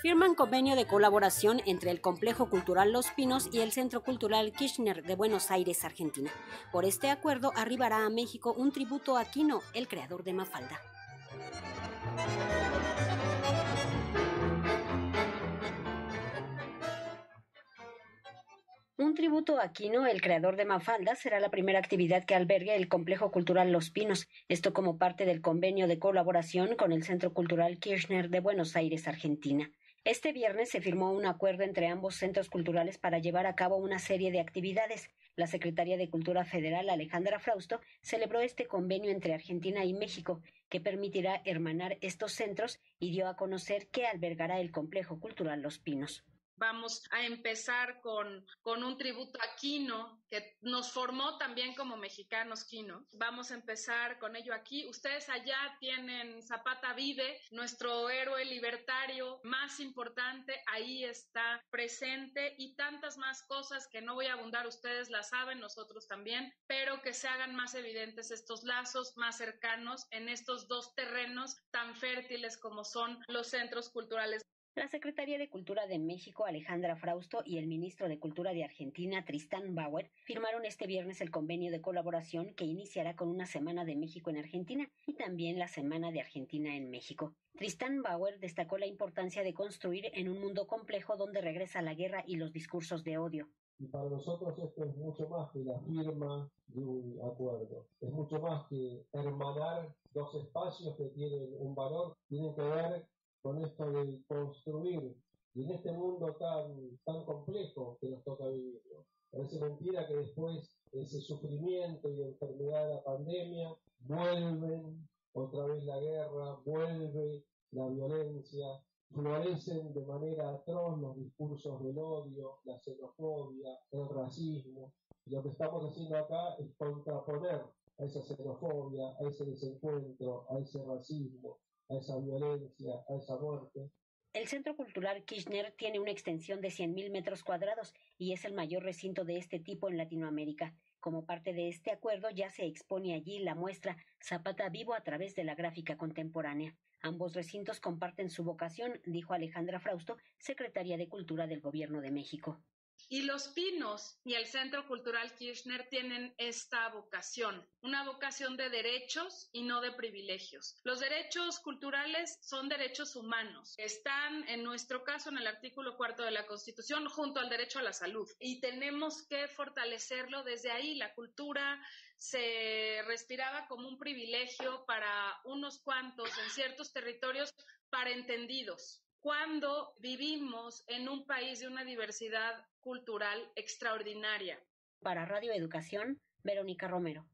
firman convenio de colaboración entre el Complejo Cultural Los Pinos y el Centro Cultural Kirchner de Buenos Aires, Argentina. Por este acuerdo arribará a México un tributo a Quino, el creador de Mafalda. Un tributo a Quino, el creador de Mafalda, será la primera actividad que albergue el Complejo Cultural Los Pinos, esto como parte del convenio de colaboración con el Centro Cultural Kirchner de Buenos Aires, Argentina. Este viernes se firmó un acuerdo entre ambos centros culturales para llevar a cabo una serie de actividades. La Secretaría de Cultura Federal, Alejandra Frausto, celebró este convenio entre Argentina y México, que permitirá hermanar estos centros y dio a conocer que albergará el Complejo Cultural Los Pinos. Vamos a empezar con, con un tributo a Quino, que nos formó también como mexicanos Quino. Vamos a empezar con ello aquí. Ustedes allá tienen Zapata Vive, nuestro héroe libertario más importante, ahí está presente y tantas más cosas que no voy a abundar, ustedes las saben, nosotros también, pero que se hagan más evidentes estos lazos más cercanos en estos dos terrenos tan fértiles como son los centros culturales. La Secretaría de Cultura de México, Alejandra Frausto, y el ministro de Cultura de Argentina, Tristán Bauer, firmaron este viernes el convenio de colaboración que iniciará con una semana de México en Argentina y también la semana de Argentina en México. Tristán Bauer destacó la importancia de construir en un mundo complejo donde regresa la guerra y los discursos de odio. Y para nosotros esto es mucho más que la firma de un acuerdo. Es mucho más que hermanar dos espacios que tienen un valor, tienen que ver con esto de construir y en este mundo tan, tan complejo que nos toca vivir. Parece mentira que después ese sufrimiento y enfermedad de la pandemia vuelven otra vez la guerra, vuelve la violencia, florecen de manera atroz los discursos del odio, la xenofobia, el racismo. Y lo que estamos haciendo acá es contraponer a esa xenofobia, a ese desencuentro, a ese racismo, El Centro Cultural Kirchner tiene una extensión de 100.000 metros cuadrados y es el mayor recinto de este tipo en Latinoamérica. Como parte de este acuerdo ya se expone allí la muestra Zapata Vivo a través de la gráfica contemporánea. Ambos recintos comparten su vocación, dijo Alejandra Frausto, secretaria de Cultura del Gobierno de México. Y los Pinos y el Centro Cultural Kirchner tienen esta vocación, una vocación de derechos y no de privilegios. Los derechos culturales son derechos humanos. Están, en nuestro caso, en el artículo cuarto de la Constitución, junto al derecho a la salud. Y tenemos que fortalecerlo desde ahí. La cultura se respiraba como un privilegio para unos cuantos en ciertos territorios para entendidos cuando vivimos en un país de una diversidad cultural extraordinaria. Para Radio Educación, Verónica Romero.